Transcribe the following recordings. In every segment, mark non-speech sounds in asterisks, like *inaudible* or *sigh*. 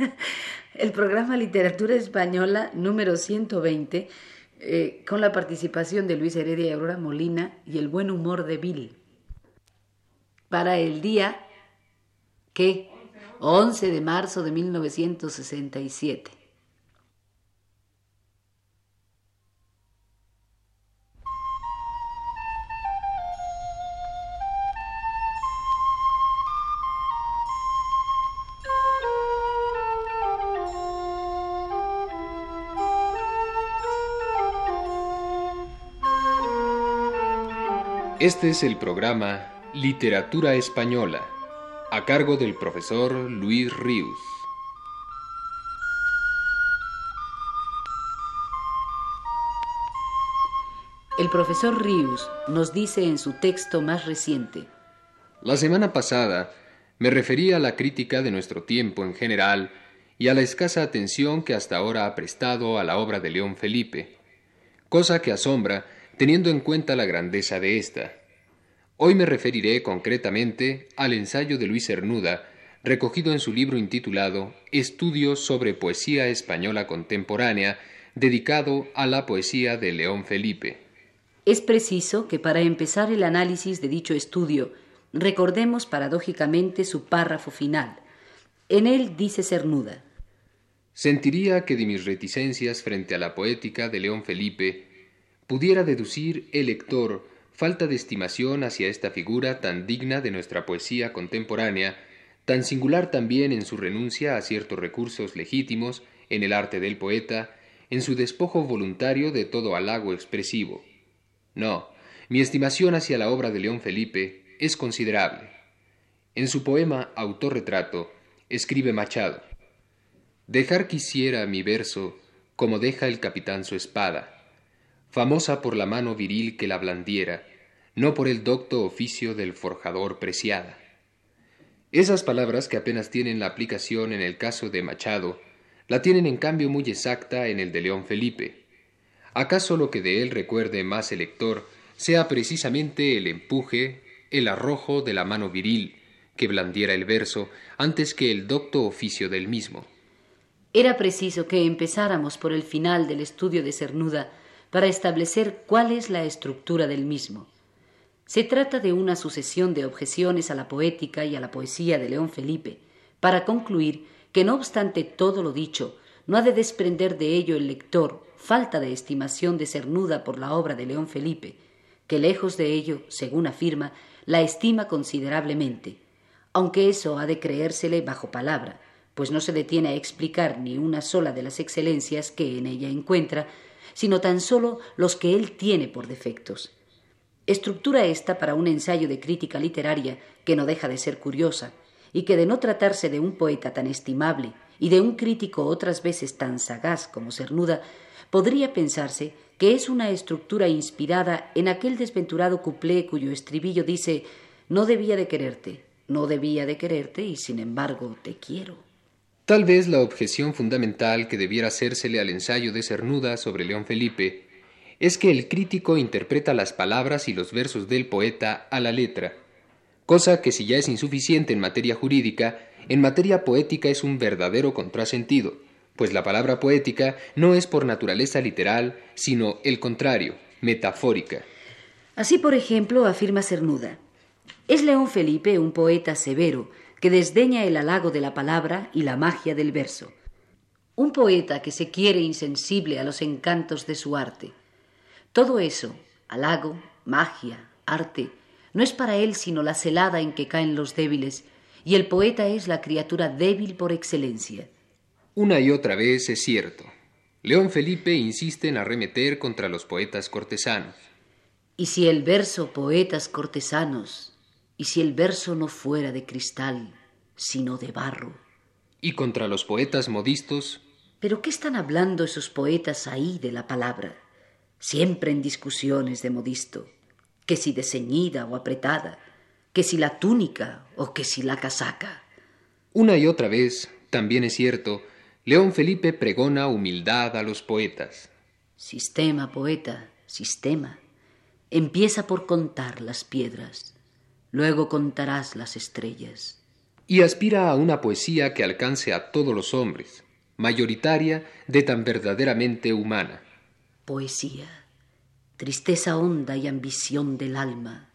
*laughs* el programa Literatura Española número 120, eh, con la participación de Luis Heredia y Aurora Molina y el buen humor de Bill. Para el día que 11 de marzo de 1967. Este es el programa Literatura Española, a cargo del profesor Luis Ríos. El profesor Ríos nos dice en su texto más reciente. La semana pasada me referí a la crítica de nuestro tiempo en general y a la escasa atención que hasta ahora ha prestado a la obra de León Felipe, cosa que asombra teniendo en cuenta la grandeza de ésta. Hoy me referiré concretamente al ensayo de Luis Cernuda, recogido en su libro intitulado Estudios sobre Poesía Española Contemporánea, dedicado a la poesía de León Felipe. Es preciso que para empezar el análisis de dicho estudio recordemos paradójicamente su párrafo final. En él dice Cernuda. Sentiría que de mis reticencias frente a la poética de León Felipe pudiera deducir el lector falta de estimación hacia esta figura tan digna de nuestra poesía contemporánea, tan singular también en su renuncia a ciertos recursos legítimos en el arte del poeta, en su despojo voluntario de todo halago expresivo. No, mi estimación hacia la obra de León Felipe es considerable. En su poema Autorretrato escribe Machado, Dejar quisiera mi verso como deja el capitán su espada, famosa por la mano viril que la blandiera, no por el docto oficio del forjador preciada. Esas palabras que apenas tienen la aplicación en el caso de Machado, la tienen en cambio muy exacta en el de León Felipe. ¿Acaso lo que de él recuerde más el lector sea precisamente el empuje, el arrojo de la mano viril que blandiera el verso antes que el docto oficio del mismo? Era preciso que empezáramos por el final del estudio de Cernuda para establecer cuál es la estructura del mismo. Se trata de una sucesión de objeciones a la poética y a la poesía de León Felipe, para concluir que no obstante todo lo dicho, no ha de desprender de ello el lector falta de estimación de Cernuda por la obra de León Felipe, que lejos de ello, según afirma, la estima considerablemente, aunque eso ha de creérsele bajo palabra, pues no se detiene a explicar ni una sola de las excelencias que en ella encuentra, sino tan solo los que él tiene por defectos. Estructura esta para un ensayo de crítica literaria que no deja de ser curiosa, y que de no tratarse de un poeta tan estimable y de un crítico otras veces tan sagaz como Cernuda, podría pensarse que es una estructura inspirada en aquel desventurado cuplé cuyo estribillo dice no debía de quererte, no debía de quererte y sin embargo te quiero. Tal vez la objeción fundamental que debiera hacérsele al ensayo de Cernuda sobre León Felipe es que el crítico interpreta las palabras y los versos del poeta a la letra, cosa que si ya es insuficiente en materia jurídica, en materia poética es un verdadero contrasentido, pues la palabra poética no es por naturaleza literal, sino el contrario, metafórica. Así, por ejemplo, afirma Cernuda, es León Felipe un poeta severo, que desdeña el halago de la palabra y la magia del verso. Un poeta que se quiere insensible a los encantos de su arte. Todo eso, halago, magia, arte, no es para él sino la celada en que caen los débiles, y el poeta es la criatura débil por excelencia. Una y otra vez es cierto. León Felipe insiste en arremeter contra los poetas cortesanos. Y si el verso poetas cortesanos y si el verso no fuera de cristal, sino de barro. Y contra los poetas modistos. ¿Pero qué están hablando esos poetas ahí de la palabra? Siempre en discusiones de modisto, que si de ceñida o apretada, que si la túnica o que si la casaca. Una y otra vez, también es cierto, León Felipe pregona humildad a los poetas. Sistema, poeta, sistema. Empieza por contar las piedras luego contarás las estrellas. y aspira a una poesía que alcance a todos los hombres, mayoritaria de tan verdaderamente humana. Poesía, tristeza honda y ambición del alma,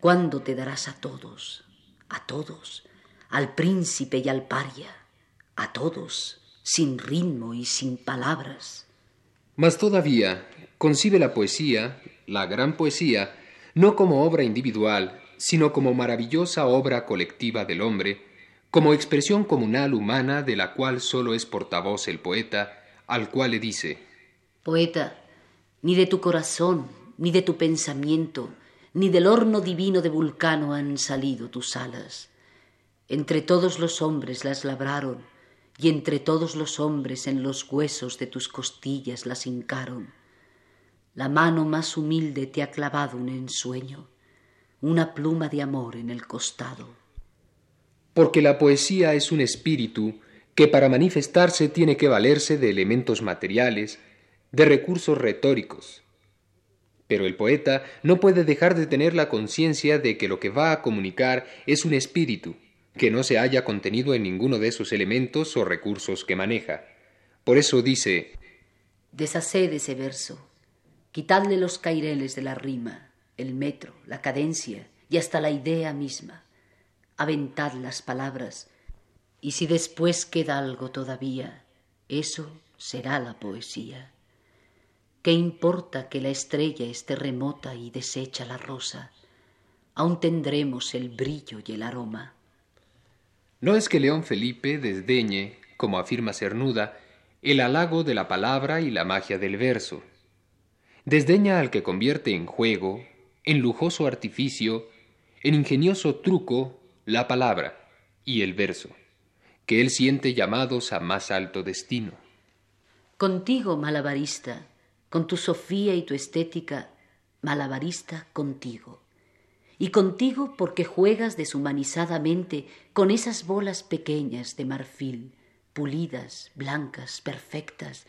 ¿cuándo te darás a todos, a todos, al príncipe y al paria, a todos, sin ritmo y sin palabras? Mas todavía concibe la poesía, la gran poesía, no como obra individual, sino como maravillosa obra colectiva del hombre, como expresión comunal humana de la cual sólo es portavoz el poeta, al cual le dice, Poeta, ni de tu corazón, ni de tu pensamiento, ni del horno divino de Vulcano han salido tus alas. Entre todos los hombres las labraron, y entre todos los hombres en los huesos de tus costillas las hincaron. La mano más humilde te ha clavado un ensueño, una pluma de amor en el costado. Porque la poesía es un espíritu que para manifestarse tiene que valerse de elementos materiales, de recursos retóricos. Pero el poeta no puede dejar de tener la conciencia de que lo que va a comunicar es un espíritu, que no se haya contenido en ninguno de esos elementos o recursos que maneja. Por eso dice Deshaced ese verso, quitadle los caireles de la rima, el metro, la cadencia y hasta la idea misma. Aventad las palabras, y si después queda algo todavía, eso será la poesía. ¿Qué importa que la estrella esté remota y desecha la rosa? Aún tendremos el brillo y el aroma. No es que León Felipe desdeñe, como afirma Cernuda, el halago de la palabra y la magia del verso. Desdeña al que convierte en juego, en lujoso artificio, en ingenioso truco, la palabra y el verso, que él siente llamados a más alto destino. Contigo, malabarista, con tu sofía y tu estética, malabarista contigo y contigo porque juegas deshumanizadamente con esas bolas pequeñas de marfil, pulidas, blancas, perfectas,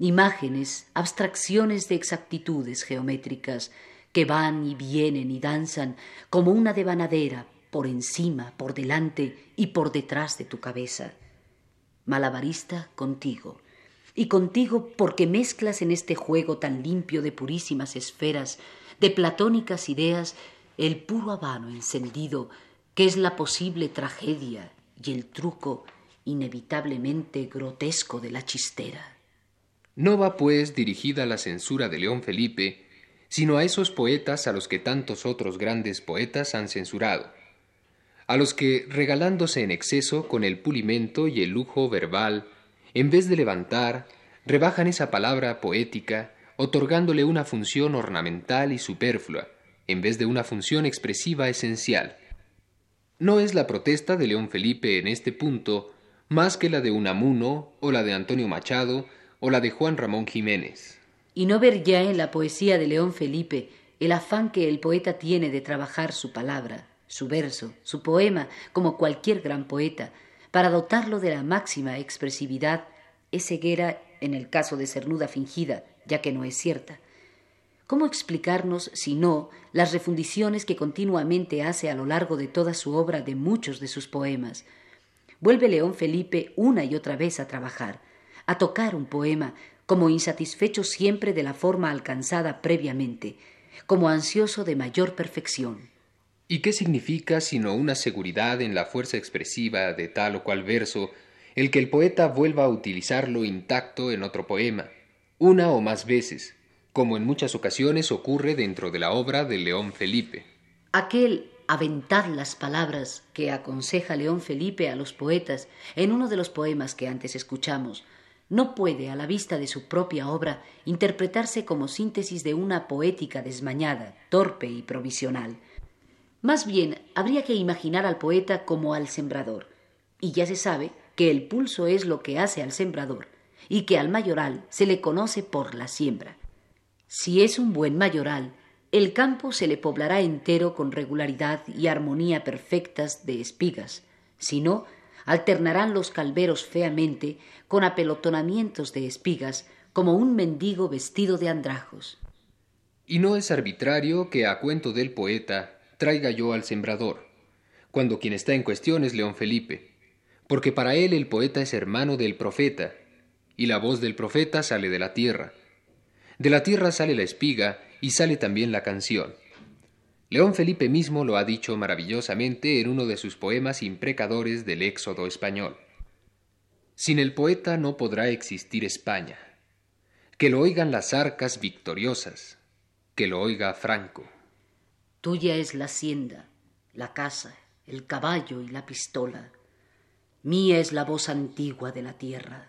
imágenes, abstracciones de exactitudes geométricas que van y vienen y danzan como una devanadera por encima, por delante y por detrás de tu cabeza. Malabarista contigo, y contigo porque mezclas en este juego tan limpio de purísimas esferas, de platónicas ideas, el puro habano encendido, que es la posible tragedia y el truco inevitablemente grotesco de la chistera. No va, pues, dirigida la censura de León Felipe, sino a esos poetas a los que tantos otros grandes poetas han censurado, a los que, regalándose en exceso con el pulimento y el lujo verbal, en vez de levantar, rebajan esa palabra poética, otorgándole una función ornamental y superflua, en vez de una función expresiva esencial. No es la protesta de León Felipe en este punto más que la de Unamuno o la de Antonio Machado o la de Juan Ramón Jiménez. Y no ver ya en la poesía de León Felipe el afán que el poeta tiene de trabajar su palabra, su verso, su poema, como cualquier gran poeta, para dotarlo de la máxima expresividad, es ceguera en el caso de cernuda fingida, ya que no es cierta. ¿Cómo explicarnos, si no, las refundiciones que continuamente hace a lo largo de toda su obra de muchos de sus poemas? Vuelve León Felipe una y otra vez a trabajar, a tocar un poema, como insatisfecho siempre de la forma alcanzada previamente, como ansioso de mayor perfección. ¿Y qué significa sino una seguridad en la fuerza expresiva de tal o cual verso, el que el poeta vuelva a utilizarlo intacto en otro poema, una o más veces, como en muchas ocasiones ocurre dentro de la obra de León Felipe. Aquel aventar las palabras que aconseja León Felipe a los poetas en uno de los poemas que antes escuchamos, no puede, a la vista de su propia obra, interpretarse como síntesis de una poética desmañada, torpe y provisional. Más bien, habría que imaginar al poeta como al sembrador, y ya se sabe que el pulso es lo que hace al sembrador, y que al mayoral se le conoce por la siembra. Si es un buen mayoral, el campo se le poblará entero con regularidad y armonía perfectas de espigas. Si no, alternarán los calveros feamente con apelotonamientos de espigas, como un mendigo vestido de andrajos. Y no es arbitrario que a cuento del poeta traiga yo al sembrador, cuando quien está en cuestión es León Felipe, porque para él el poeta es hermano del profeta, y la voz del profeta sale de la tierra. De la tierra sale la espiga y sale también la canción. León Felipe mismo lo ha dicho maravillosamente en uno de sus poemas imprecadores del éxodo español. Sin el poeta no podrá existir España. Que lo oigan las arcas victoriosas, que lo oiga Franco. Tuya es la hacienda, la casa, el caballo y la pistola. Mía es la voz antigua de la tierra.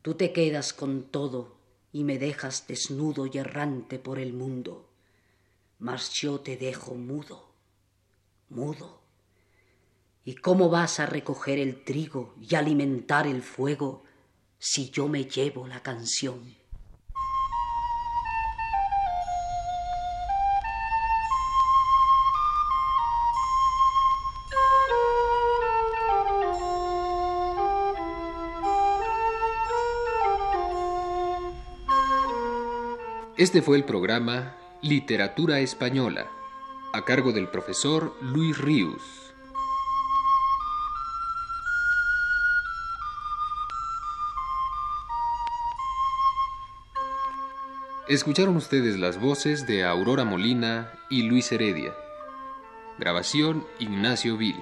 Tú te quedas con todo y me dejas desnudo y errante por el mundo. Mas yo te dejo mudo, mudo. ¿Y cómo vas a recoger el trigo y alimentar el fuego si yo me llevo la canción? Este fue el programa Literatura Española, a cargo del profesor Luis Ríos. Escucharon ustedes las voces de Aurora Molina y Luis Heredia. Grabación Ignacio Vil.